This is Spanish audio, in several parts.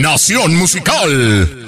Nación Musical.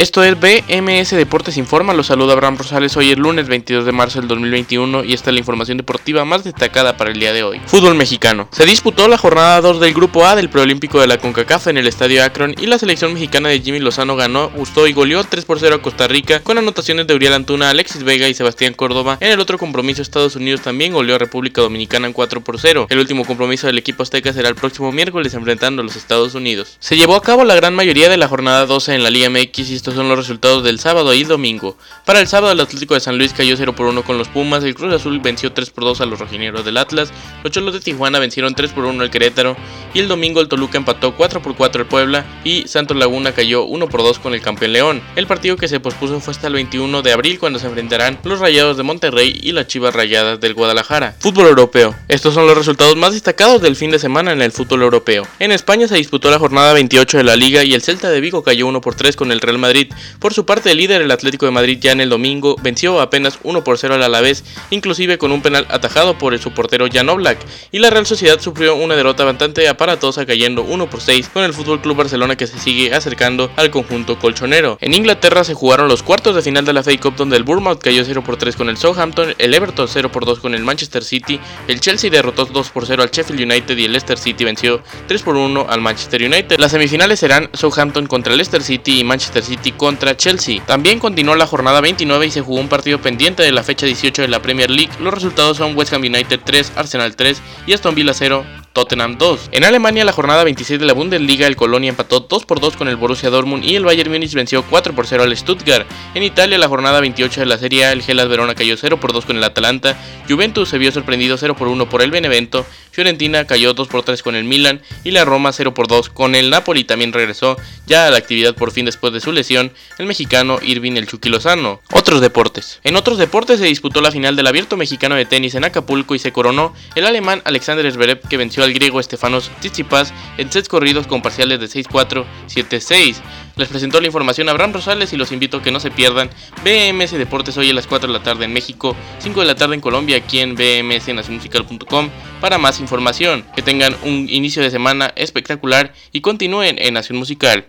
Esto es BMS Deportes Informa, los saluda Abraham Rosales, hoy es lunes 22 de marzo del 2021 y esta es la información deportiva más destacada para el día de hoy. Fútbol mexicano. Se disputó la jornada 2 del grupo A del preolímpico de la CONCACAF en el estadio Akron y la selección mexicana de Jimmy Lozano ganó, gustó y goleó 3 por 0 a Costa Rica con anotaciones de Uriel Antuna, Alexis Vega y Sebastián Córdoba. En el otro compromiso Estados Unidos también goleó a República Dominicana en 4 por 0. El último compromiso del equipo azteca será el próximo miércoles enfrentando a los Estados Unidos. Se llevó a cabo la gran mayoría de la jornada 12 en la Liga MX y estos son los resultados del sábado y domingo. Para el sábado el Atlético de San Luis cayó 0 por 1 con los Pumas, el Cruz Azul venció 3 por 2 a los rojineros del Atlas, los Cholos de Tijuana vencieron 3 por 1 al Querétaro y el domingo el Toluca empató 4 por 4 al Puebla y Santos Laguna cayó 1 por 2 con el campeón León. El partido que se pospuso fue hasta el 21 de abril cuando se enfrentarán los Rayados de Monterrey y las Chivas Rayadas del Guadalajara. Fútbol europeo. Estos son los resultados más destacados del fin de semana en el fútbol europeo. En España se disputó la jornada 28 de la liga y el Celta de Vigo cayó 1 por 3 con el Real Madrid. Por su parte el líder el Atlético de Madrid ya en el domingo venció apenas 1 por 0 al Alavés, inclusive con un penal atajado por su portero Jan Oblak, y la Real Sociedad sufrió una derrota bastante aparatosa cayendo 1 por 6 con el Fútbol Club Barcelona que se sigue acercando al conjunto colchonero. En Inglaterra se jugaron los cuartos de final de la FA Cup donde el Bournemouth cayó 0 por 3 con el Southampton, el Everton 0 por 2 con el Manchester City, el Chelsea derrotó 2 por 0 al Sheffield United y el Leicester City venció 3 por 1 al Manchester United. Las semifinales serán Southampton contra Leicester City y Manchester City contra Chelsea. También continuó la jornada 29 y se jugó un partido pendiente de la fecha 18 de la Premier League. Los resultados son West Ham United 3, Arsenal 3 y Aston Villa 0, Tottenham 2. En Alemania, la jornada 26 de la Bundesliga, el Colonia empató 2 por 2 con el Borussia Dortmund y el Bayern Múnich venció 4 por 0 al Stuttgart. En Italia, la jornada 28 de la Serie el Gelas Verona cayó 0 por 2 con el Atalanta, Juventus se vio sorprendido 0 por 1 por el Benevento, Fiorentina cayó 2 por 3 con el Milan y la Roma 0 por 2 con el Napoli también regresó ya a la actividad por fin después de su lesión el mexicano Irving el Chucky Lozano. Otros deportes. En otros deportes se disputó la final del Abierto Mexicano de Tenis en Acapulco y se coronó el alemán Alexander Zverev que venció al griego Estefanos Tsitsipas en sets corridos con parciales de 6-4, 7-6. Les presentó la información Abraham Rosales y los invito a que no se pierdan BMS Deportes hoy a las 4 de la tarde en México, 5 de la tarde en Colombia, aquí en bmsnacionmusical.com para más información. Que tengan un inicio de semana espectacular y continúen en Nación Musical.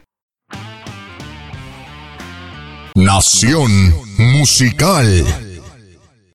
Nación Musical.